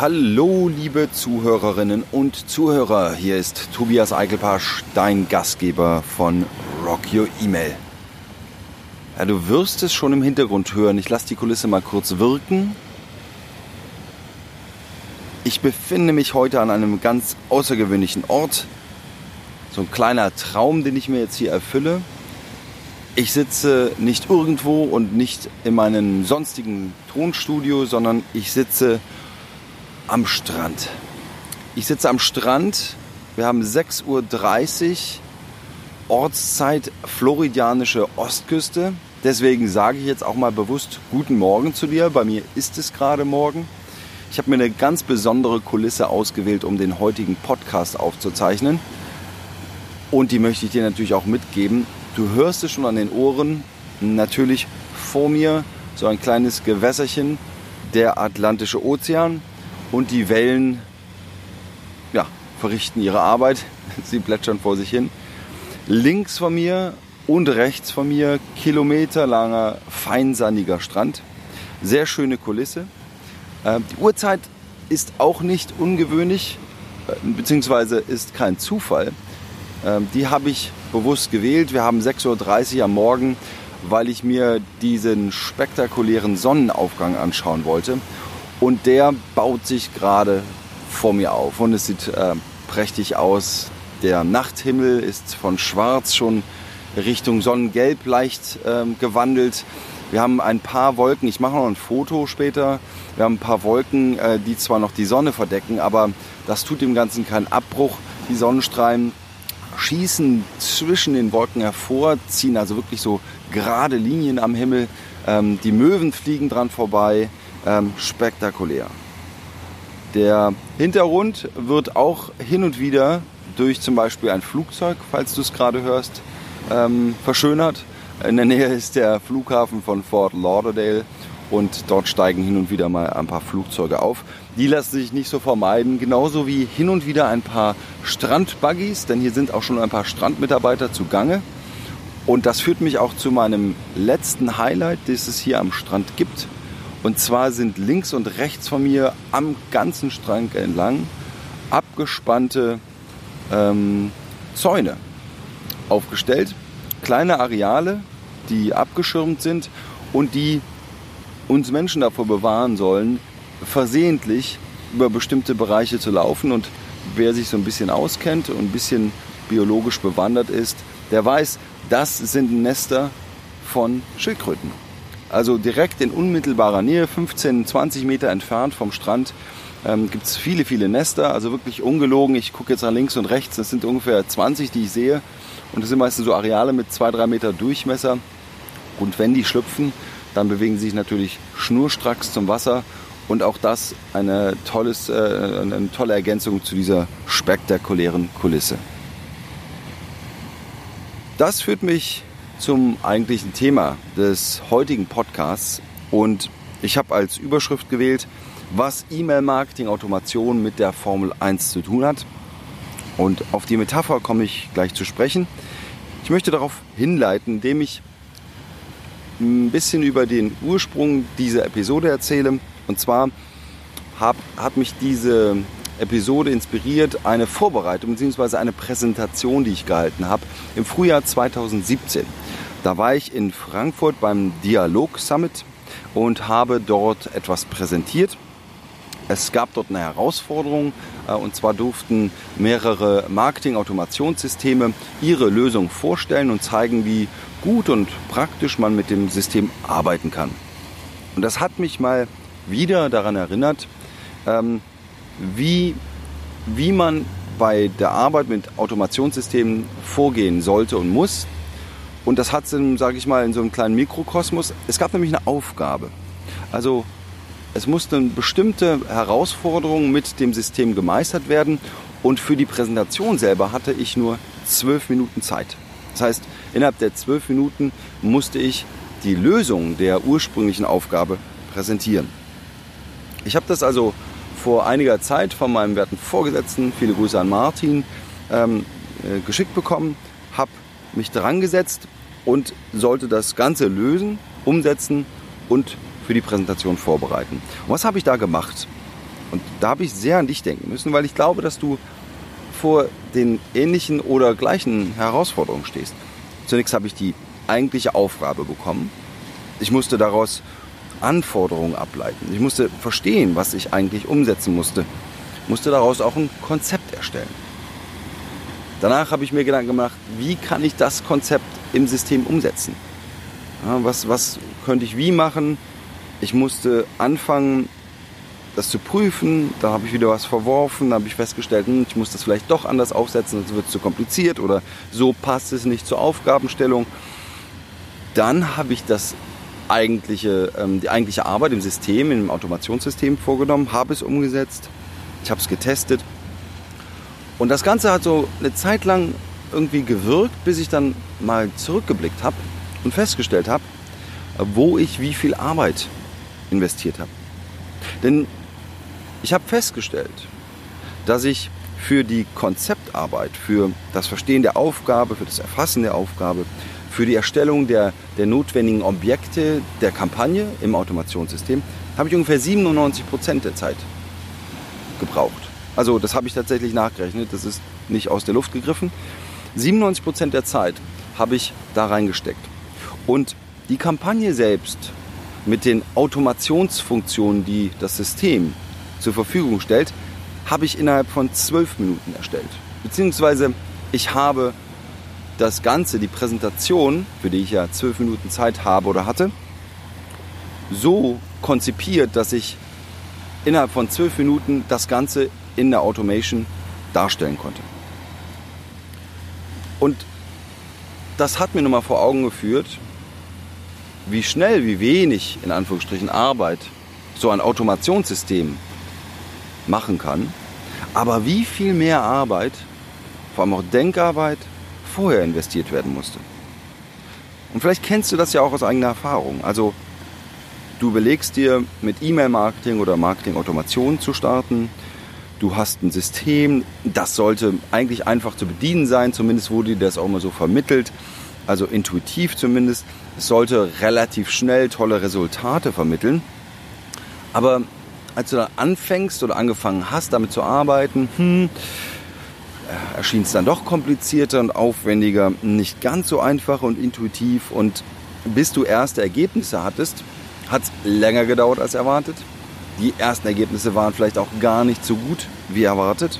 Hallo, liebe Zuhörerinnen und Zuhörer. Hier ist Tobias Eichelpasch, dein Gastgeber von Rock Your Email. Ja, du wirst es schon im Hintergrund hören. Ich lasse die Kulisse mal kurz wirken. Ich befinde mich heute an einem ganz außergewöhnlichen Ort. So ein kleiner Traum, den ich mir jetzt hier erfülle. Ich sitze nicht irgendwo und nicht in meinem sonstigen Tonstudio, sondern ich sitze am Strand. Ich sitze am Strand. Wir haben 6.30 Uhr Ortszeit floridianische Ostküste. Deswegen sage ich jetzt auch mal bewusst guten Morgen zu dir. Bei mir ist es gerade morgen. Ich habe mir eine ganz besondere Kulisse ausgewählt, um den heutigen Podcast aufzuzeichnen. Und die möchte ich dir natürlich auch mitgeben. Du hörst es schon an den Ohren. Natürlich vor mir so ein kleines Gewässerchen, der Atlantische Ozean und die Wellen ja, verrichten ihre Arbeit. Sie plätschern vor sich hin. Links von mir und rechts von mir kilometerlanger, feinsandiger Strand. Sehr schöne Kulisse. Ähm, die Uhrzeit ist auch nicht ungewöhnlich, äh, beziehungsweise ist kein Zufall. Ähm, die habe ich bewusst gewählt. Wir haben 6.30 Uhr am Morgen, weil ich mir diesen spektakulären Sonnenaufgang anschauen wollte. Und der baut sich gerade vor mir auf und es sieht äh, prächtig aus. Der Nachthimmel ist von schwarz schon Richtung Sonnengelb leicht äh, gewandelt. Wir haben ein paar Wolken, ich mache noch ein Foto später. Wir haben ein paar Wolken, äh, die zwar noch die Sonne verdecken, aber das tut dem Ganzen keinen Abbruch. Die Sonnenstrahlen schießen zwischen den Wolken hervor, ziehen also wirklich so gerade Linien am Himmel. Ähm, die Möwen fliegen dran vorbei ähm, spektakulär. Der Hintergrund wird auch hin und wieder durch zum Beispiel ein Flugzeug, falls du es gerade hörst, ähm, verschönert. In der Nähe ist der Flughafen von Fort Lauderdale und dort steigen hin und wieder mal ein paar Flugzeuge auf. Die lassen sich nicht so vermeiden, genauso wie hin und wieder ein paar Strandbuggies, denn hier sind auch schon ein paar Strandmitarbeiter zugange. Und das führt mich auch zu meinem letzten Highlight, das es hier am Strand gibt. Und zwar sind links und rechts von mir am ganzen Strang entlang abgespannte ähm, Zäune aufgestellt. Kleine Areale, die abgeschirmt sind und die uns Menschen davor bewahren sollen, versehentlich über bestimmte Bereiche zu laufen. Und wer sich so ein bisschen auskennt und ein bisschen biologisch bewandert ist, der weiß, das sind Nester von Schildkröten. Also direkt in unmittelbarer Nähe, 15, 20 Meter entfernt vom Strand, ähm, gibt es viele, viele Nester. Also wirklich ungelogen. Ich gucke jetzt nach links und rechts. Das sind ungefähr 20, die ich sehe. Und das sind meistens so Areale mit 2-3 Meter Durchmesser. Und wenn die schlüpfen, dann bewegen sie sich natürlich schnurstracks zum Wasser. Und auch das eine, tolles, äh, eine tolle Ergänzung zu dieser spektakulären Kulisse. Das führt mich zum eigentlichen Thema des heutigen Podcasts. Und ich habe als Überschrift gewählt, was E-Mail-Marketing-Automation mit der Formel 1 zu tun hat. Und auf die Metapher komme ich gleich zu sprechen. Ich möchte darauf hinleiten, indem ich ein bisschen über den Ursprung dieser Episode erzähle. Und zwar hat mich diese Episode inspiriert eine Vorbereitung bzw. eine Präsentation, die ich gehalten habe im Frühjahr 2017. Da war ich in Frankfurt beim Dialog Summit und habe dort etwas präsentiert. Es gab dort eine Herausforderung äh, und zwar durften mehrere Marketing-Automationssysteme ihre Lösung vorstellen und zeigen, wie gut und praktisch man mit dem System arbeiten kann. Und das hat mich mal wieder daran erinnert, ähm, wie, wie man bei der Arbeit mit Automationssystemen vorgehen sollte und muss. Und das hat es, sage ich mal, in so einem kleinen Mikrokosmos. Es gab nämlich eine Aufgabe. Also es mussten bestimmte Herausforderungen mit dem System gemeistert werden. Und für die Präsentation selber hatte ich nur zwölf Minuten Zeit. Das heißt, innerhalb der zwölf Minuten musste ich die Lösung der ursprünglichen Aufgabe präsentieren. Ich habe das also vor einiger Zeit von meinem werten Vorgesetzten, viele Grüße an Martin, ähm, äh, geschickt bekommen, habe mich dran gesetzt und sollte das Ganze lösen, umsetzen und für die Präsentation vorbereiten. Und was habe ich da gemacht? Und da habe ich sehr an dich denken müssen, weil ich glaube, dass du vor den ähnlichen oder gleichen Herausforderungen stehst. Zunächst habe ich die eigentliche Aufgabe bekommen. Ich musste daraus Anforderungen ableiten. Ich musste verstehen, was ich eigentlich umsetzen musste. Ich musste daraus auch ein Konzept erstellen. Danach habe ich mir Gedanken gemacht, wie kann ich das Konzept im System umsetzen? Was, was könnte ich wie machen? Ich musste anfangen, das zu prüfen. Da habe ich wieder was verworfen. Da habe ich festgestellt, hm, ich muss das vielleicht doch anders aufsetzen, sonst wird es zu kompliziert oder so passt es nicht zur Aufgabenstellung. Dann habe ich das eigentliche, ähm, die eigentliche Arbeit im System, im Automationssystem vorgenommen, habe es umgesetzt, ich habe es getestet. Und das Ganze hat so eine Zeit lang irgendwie gewirkt, bis ich dann mal zurückgeblickt habe und festgestellt habe, wo ich wie viel Arbeit investiert habe. Denn ich habe festgestellt, dass ich für die Konzeptarbeit, für das Verstehen der Aufgabe, für das Erfassen der Aufgabe, für die Erstellung der, der notwendigen Objekte der Kampagne im Automationssystem, habe ich ungefähr 97 Prozent der Zeit gebraucht. Also das habe ich tatsächlich nachgerechnet, das ist nicht aus der Luft gegriffen. 97 Prozent der Zeit habe ich da reingesteckt. Und die Kampagne selbst mit den Automationsfunktionen, die das System zur Verfügung stellt, habe ich innerhalb von zwölf Minuten erstellt. Beziehungsweise ich habe das Ganze, die Präsentation, für die ich ja zwölf Minuten Zeit habe oder hatte, so konzipiert, dass ich innerhalb von zwölf Minuten das Ganze in der Automation darstellen konnte. Und das hat mir nochmal vor Augen geführt, wie schnell, wie wenig in Anführungsstrichen Arbeit so ein Automationssystem machen kann, aber wie viel mehr Arbeit, vor allem auch Denkarbeit, vorher investiert werden musste. Und vielleicht kennst du das ja auch aus eigener Erfahrung. Also du überlegst dir mit E-Mail-Marketing oder Marketing-Automation zu starten. Du hast ein System, das sollte eigentlich einfach zu bedienen sein, zumindest wurde dir das auch immer so vermittelt, also intuitiv zumindest. Es sollte relativ schnell tolle Resultate vermitteln. Aber als du dann anfängst oder angefangen hast, damit zu arbeiten, hm, erschien es dann doch komplizierter und aufwendiger, nicht ganz so einfach und intuitiv. Und bis du erste Ergebnisse hattest, hat es länger gedauert als erwartet. Die ersten Ergebnisse waren vielleicht auch gar nicht so gut wie erwartet.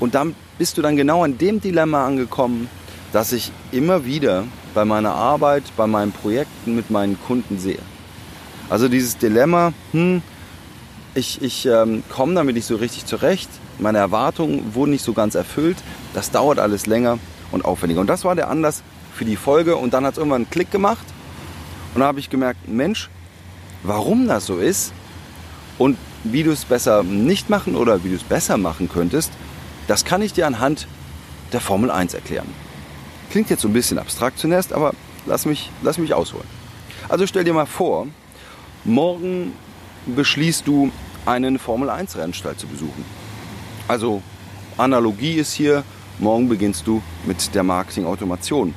Und dann bist du dann genau an dem Dilemma angekommen, das ich immer wieder bei meiner Arbeit, bei meinen Projekten mit meinen Kunden sehe. Also dieses Dilemma, hm, ich, ich ähm, komme damit nicht so richtig zurecht, meine Erwartungen wurden nicht so ganz erfüllt, das dauert alles länger und aufwendiger. Und das war der Anlass für die Folge und dann hat es irgendwann einen Klick gemacht und da habe ich gemerkt, Mensch, warum das so ist und wie du es besser nicht machen oder wie du es besser machen könntest, das kann ich dir anhand der Formel 1 erklären. Klingt jetzt so ein bisschen abstrakt zunächst, aber lass mich, lass mich ausholen. Also stell dir mal vor, morgen beschließt du, einen Formel 1 Rennstall zu besuchen. Also Analogie ist hier, morgen beginnst du mit der Marketing-Automation.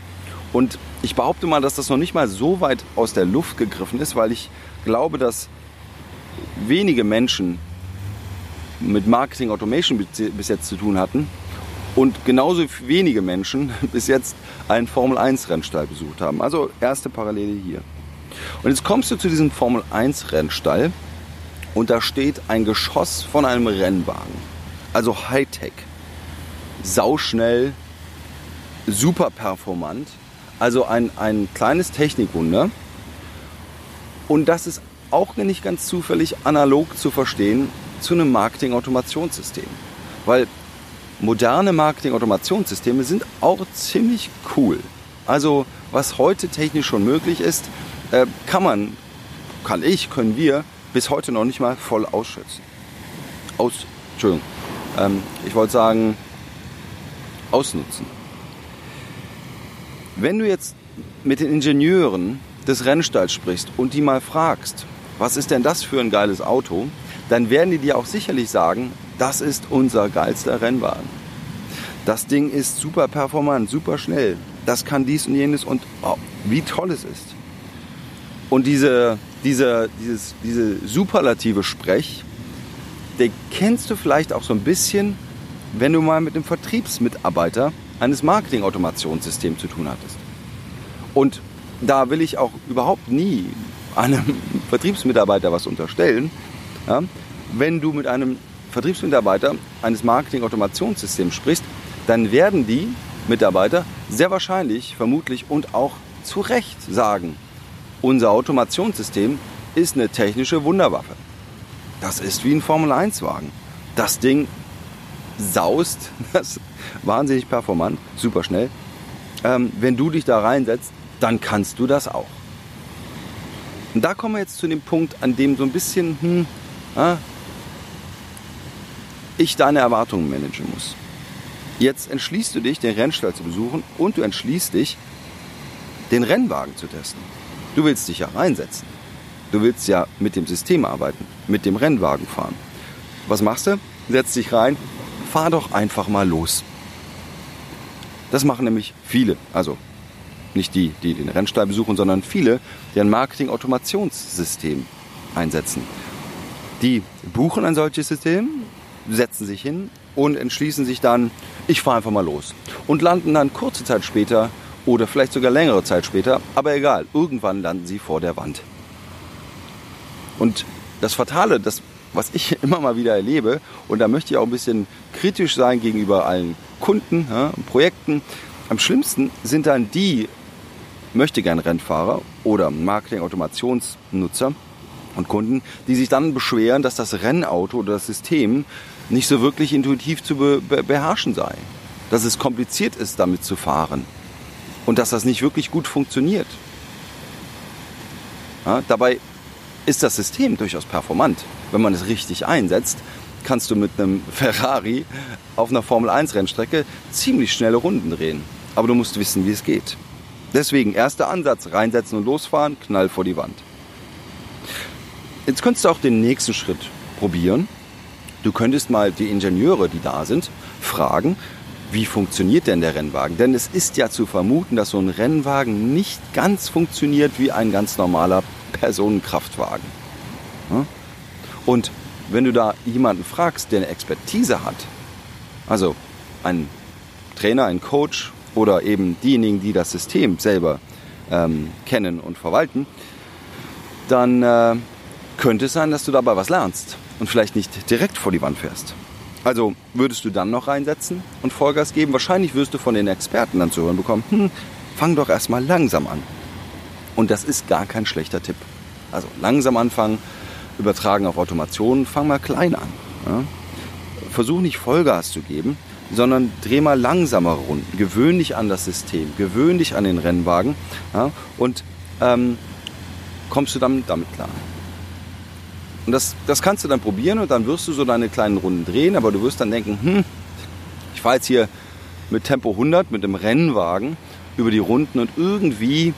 Und ich behaupte mal, dass das noch nicht mal so weit aus der Luft gegriffen ist, weil ich glaube, dass wenige Menschen mit Marketing Automation bis jetzt zu tun hatten und genauso wenige Menschen bis jetzt einen Formel 1 Rennstall besucht haben. Also erste Parallele hier. Und jetzt kommst du zu diesem Formel 1 Rennstall und da steht ein Geschoss von einem Rennwagen. Also Hightech. Sauschnell, super performant. Also ein, ein kleines Technikwunder. Und das ist auch nicht ganz zufällig analog zu verstehen zu einem Marketing-Automationssystem. Weil moderne Marketing-Automationssysteme sind auch ziemlich cool. Also was heute technisch schon möglich ist, äh, kann man, kann ich, können wir bis heute noch nicht mal voll ausschätzen. Aus, Entschuldigung, ähm, ich wollte sagen, ausnutzen. Wenn du jetzt mit den Ingenieuren des Rennstalls sprichst und die mal fragst, was ist denn das für ein geiles Auto, dann werden die dir auch sicherlich sagen, das ist unser geilster Rennwagen. Das Ding ist super performant, super schnell. Das kann dies und jenes und oh, wie toll es ist. Und diese, diese, dieses, diese superlative Sprech, den kennst du vielleicht auch so ein bisschen, wenn du mal mit einem Vertriebsmitarbeiter eines Marketing-Automationssystems zu tun hattest. Und da will ich auch überhaupt nie einem Vertriebsmitarbeiter was unterstellen. Ja? Wenn du mit einem Vertriebsmitarbeiter eines Marketing-Automationssystems sprichst, dann werden die Mitarbeiter sehr wahrscheinlich, vermutlich und auch zu Recht sagen, unser Automationssystem ist eine technische Wunderwaffe. Das ist wie ein Formel-1-Wagen. Das Ding saust, das ist wahnsinnig performant, super schnell. Ähm, wenn du dich da reinsetzt, dann kannst du das auch. Und da kommen wir jetzt zu dem Punkt, an dem so ein bisschen hm, äh, ich deine Erwartungen managen muss. Jetzt entschließt du dich, den Rennstall zu besuchen und du entschließt dich, den Rennwagen zu testen. Du willst dich ja reinsetzen. Du willst ja mit dem System arbeiten, mit dem Rennwagen fahren. Was machst du? Setz dich rein, fahr doch einfach mal los. Das machen nämlich viele. Also nicht die, die den Rennstall besuchen, sondern viele, die ein Marketing-Automationssystem einsetzen. Die buchen ein solches System, setzen sich hin und entschließen sich dann, ich fahre einfach mal los. Und landen dann kurze Zeit später oder vielleicht sogar längere Zeit später, aber egal, irgendwann landen sie vor der Wand. Und das Fatale, das, was ich immer mal wieder erlebe, und da möchte ich auch ein bisschen kritisch sein gegenüber allen Kunden, ja, Projekten, am schlimmsten sind dann die möchte gern Rennfahrer oder Marketing-Automationsnutzer und Kunden, die sich dann beschweren, dass das Rennauto oder das System nicht so wirklich intuitiv zu be beherrschen sei. Dass es kompliziert ist, damit zu fahren. Und dass das nicht wirklich gut funktioniert. Ja, dabei ist das System durchaus performant. Wenn man es richtig einsetzt, kannst du mit einem Ferrari auf einer Formel 1 Rennstrecke ziemlich schnelle Runden drehen. Aber du musst wissen, wie es geht. Deswegen erster Ansatz, reinsetzen und losfahren, knall vor die Wand. Jetzt könntest du auch den nächsten Schritt probieren. Du könntest mal die Ingenieure, die da sind, fragen, wie funktioniert denn der Rennwagen? Denn es ist ja zu vermuten, dass so ein Rennwagen nicht ganz funktioniert wie ein ganz normaler Personenkraftwagen. Und wenn du da jemanden fragst, der eine Expertise hat, also ein Trainer, ein Coach oder eben diejenigen, die das System selber ähm, kennen und verwalten, dann äh, könnte es sein, dass du dabei was lernst und vielleicht nicht direkt vor die Wand fährst. Also würdest du dann noch reinsetzen und Vollgas geben? Wahrscheinlich wirst du von den Experten dann zu hören bekommen, hm, fang doch erstmal langsam an. Und das ist gar kein schlechter Tipp. Also langsam anfangen, übertragen auf Automation, fang mal klein an. Ja? Versuch nicht Vollgas zu geben, sondern dreh mal langsamere Runden. Gewöhn dich an das System, gewöhn dich an den Rennwagen ja? und ähm, kommst du dann damit klar. Und das, das kannst du dann probieren und dann wirst du so deine kleinen Runden drehen, aber du wirst dann denken, hm, ich fahre jetzt hier mit Tempo 100 mit dem Rennwagen über die Runden und irgendwie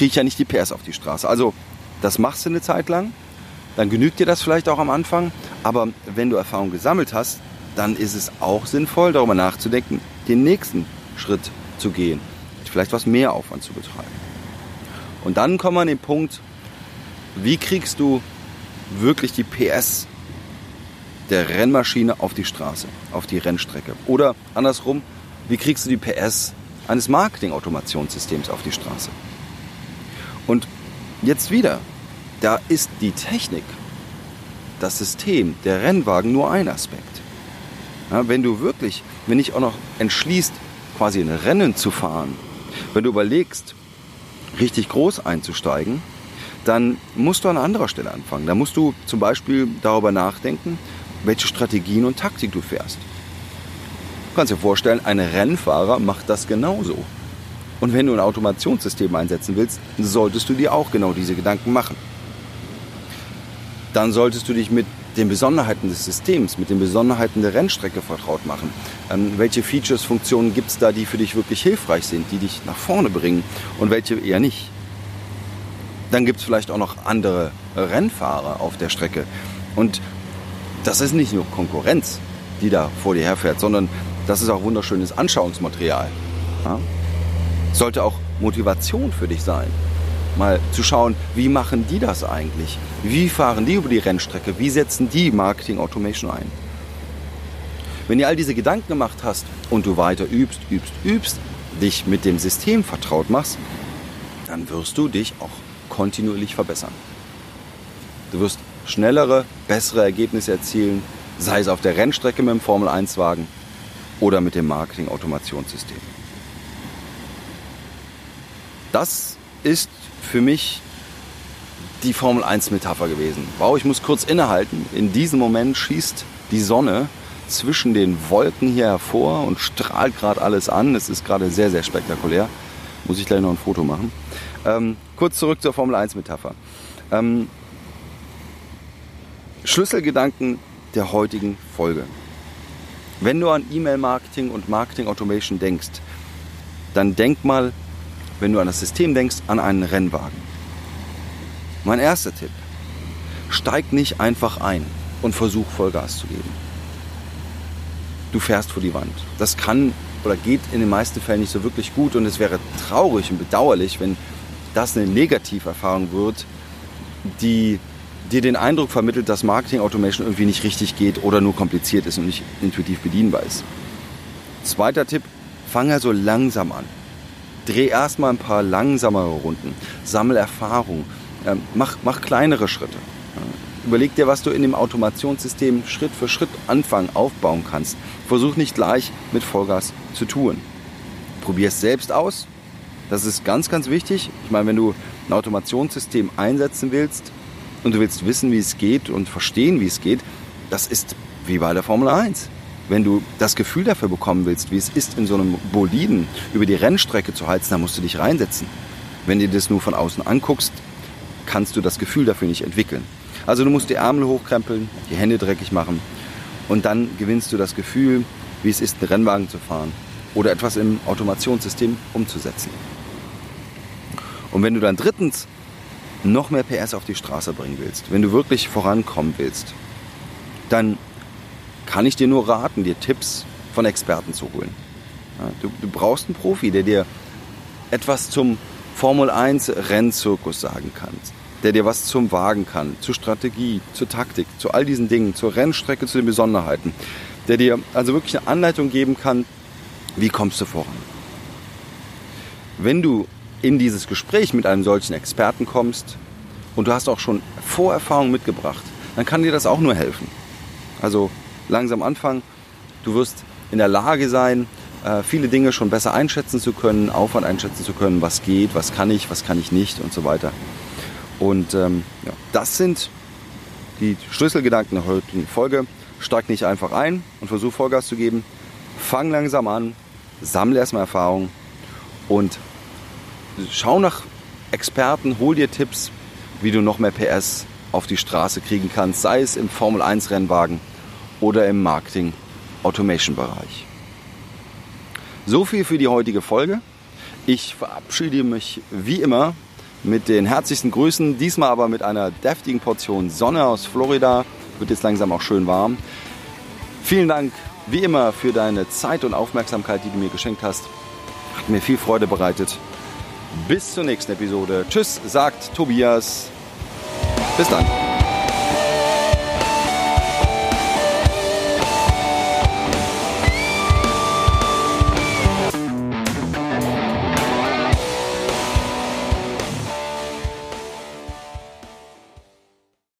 kriege ich ja nicht die PS auf die Straße. Also das machst du eine Zeit lang, dann genügt dir das vielleicht auch am Anfang, aber wenn du Erfahrung gesammelt hast, dann ist es auch sinnvoll, darüber nachzudenken, den nächsten Schritt zu gehen, vielleicht was mehr Aufwand zu betreiben. Und dann kommen wir an den Punkt, wie kriegst du wirklich die PS der Rennmaschine auf die Straße, auf die Rennstrecke? Oder andersrum, wie kriegst du die PS eines Marketing-Automationssystems auf die Straße? Und jetzt wieder, da ist die Technik, das System, der Rennwagen nur ein Aspekt. Ja, wenn du wirklich, wenn ich auch noch entschließt, quasi ein Rennen zu fahren, wenn du überlegst, richtig groß einzusteigen, dann musst du an anderer Stelle anfangen. Da musst du zum Beispiel darüber nachdenken, welche Strategien und Taktik du fährst. Du kannst dir vorstellen, ein Rennfahrer macht das genauso. Und wenn du ein Automationssystem einsetzen willst, solltest du dir auch genau diese Gedanken machen. Dann solltest du dich mit den Besonderheiten des Systems, mit den Besonderheiten der Rennstrecke vertraut machen. Ähm, welche Features, Funktionen gibt es da, die für dich wirklich hilfreich sind, die dich nach vorne bringen und welche eher nicht. Dann gibt es vielleicht auch noch andere Rennfahrer auf der Strecke. Und das ist nicht nur Konkurrenz, die da vor dir herfährt, sondern das ist auch wunderschönes Anschauungsmaterial. Ja? Sollte auch Motivation für dich sein. Mal zu schauen, wie machen die das eigentlich? Wie fahren die über die Rennstrecke? Wie setzen die Marketing Automation ein? Wenn du all diese Gedanken gemacht hast und du weiter übst, übst, übst, dich mit dem System vertraut machst, dann wirst du dich auch kontinuierlich verbessern. Du wirst schnellere, bessere Ergebnisse erzielen, sei es auf der Rennstrecke mit dem Formel 1 Wagen oder mit dem Marketing Automationssystem. Das ist für mich die Formel 1 Metapher gewesen. Wow, ich muss kurz innehalten. In diesem Moment schießt die Sonne zwischen den Wolken hier hervor und strahlt gerade alles an. Es ist gerade sehr, sehr spektakulär. Muss ich gleich noch ein Foto machen. Ähm, kurz zurück zur Formel 1 Metapher. Ähm, Schlüsselgedanken der heutigen Folge. Wenn du an E-Mail-Marketing und Marketing-Automation denkst, dann denk mal, wenn du an das System denkst, an einen Rennwagen. Mein erster Tipp, steig nicht einfach ein und versuch Vollgas zu geben. Du fährst vor die Wand. Das kann oder geht in den meisten Fällen nicht so wirklich gut und es wäre traurig und bedauerlich, wenn das eine Negativerfahrung wird, die dir den Eindruck vermittelt, dass Marketing Automation irgendwie nicht richtig geht oder nur kompliziert ist und nicht intuitiv bedienbar ist. Zweiter Tipp, fange so langsam an. Dreh erstmal ein paar langsamere Runden, sammel Erfahrung, ähm, mach, mach kleinere Schritte. Überleg dir, was du in dem Automationssystem Schritt für Schritt anfangen, aufbauen kannst. Versuch nicht gleich mit Vollgas zu tun. Probier es selbst aus. Das ist ganz, ganz wichtig. Ich meine, wenn du ein Automationssystem einsetzen willst, und du willst wissen, wie es geht und verstehen, wie es geht, das ist wie bei der Formel 1. Wenn du das Gefühl dafür bekommen willst, wie es ist, in so einem Boliden über die Rennstrecke zu heizen, dann musst du dich reinsetzen. Wenn du das nur von außen anguckst, kannst du das Gefühl dafür nicht entwickeln. Also du musst die Ärmel hochkrempeln, die Hände dreckig machen und dann gewinnst du das Gefühl, wie es ist, einen Rennwagen zu fahren oder etwas im Automationssystem umzusetzen. Und wenn du dann drittens noch mehr PS auf die Straße bringen willst, wenn du wirklich vorankommen willst, dann kann ich dir nur raten, dir Tipps von Experten zu holen. Du, du brauchst einen Profi, der dir etwas zum Formel 1 Rennzirkus sagen kann, der dir was zum Wagen kann, zur Strategie, zur Taktik, zu all diesen Dingen, zur Rennstrecke, zu den Besonderheiten, der dir also wirklich eine Anleitung geben kann, wie kommst du voran. Wenn du in dieses Gespräch mit einem solchen Experten kommst und du hast auch schon Vorerfahrung mitgebracht, dann kann dir das auch nur helfen. Also langsam anfangen. Du wirst in der Lage sein, äh, viele Dinge schon besser einschätzen zu können, Aufwand einschätzen zu können, was geht, was kann ich, was kann ich nicht und so weiter. Und ähm, ja, das sind die Schlüsselgedanken der heutigen Folge. Steig nicht einfach ein und versuch Vollgas zu geben. Fang langsam an, sammle erstmal Erfahrung und schau nach Experten, hol dir Tipps, wie du noch mehr PS auf die Straße kriegen kannst, sei es im Formel 1 Rennwagen oder im Marketing Automation Bereich. So viel für die heutige Folge. Ich verabschiede mich wie immer mit den herzlichsten Grüßen, diesmal aber mit einer deftigen Portion Sonne aus Florida. Wird jetzt langsam auch schön warm. Vielen Dank wie immer für deine Zeit und Aufmerksamkeit, die du mir geschenkt hast. Hat mir viel Freude bereitet. Bis zur nächsten Episode. Tschüss, sagt Tobias. Bis dann.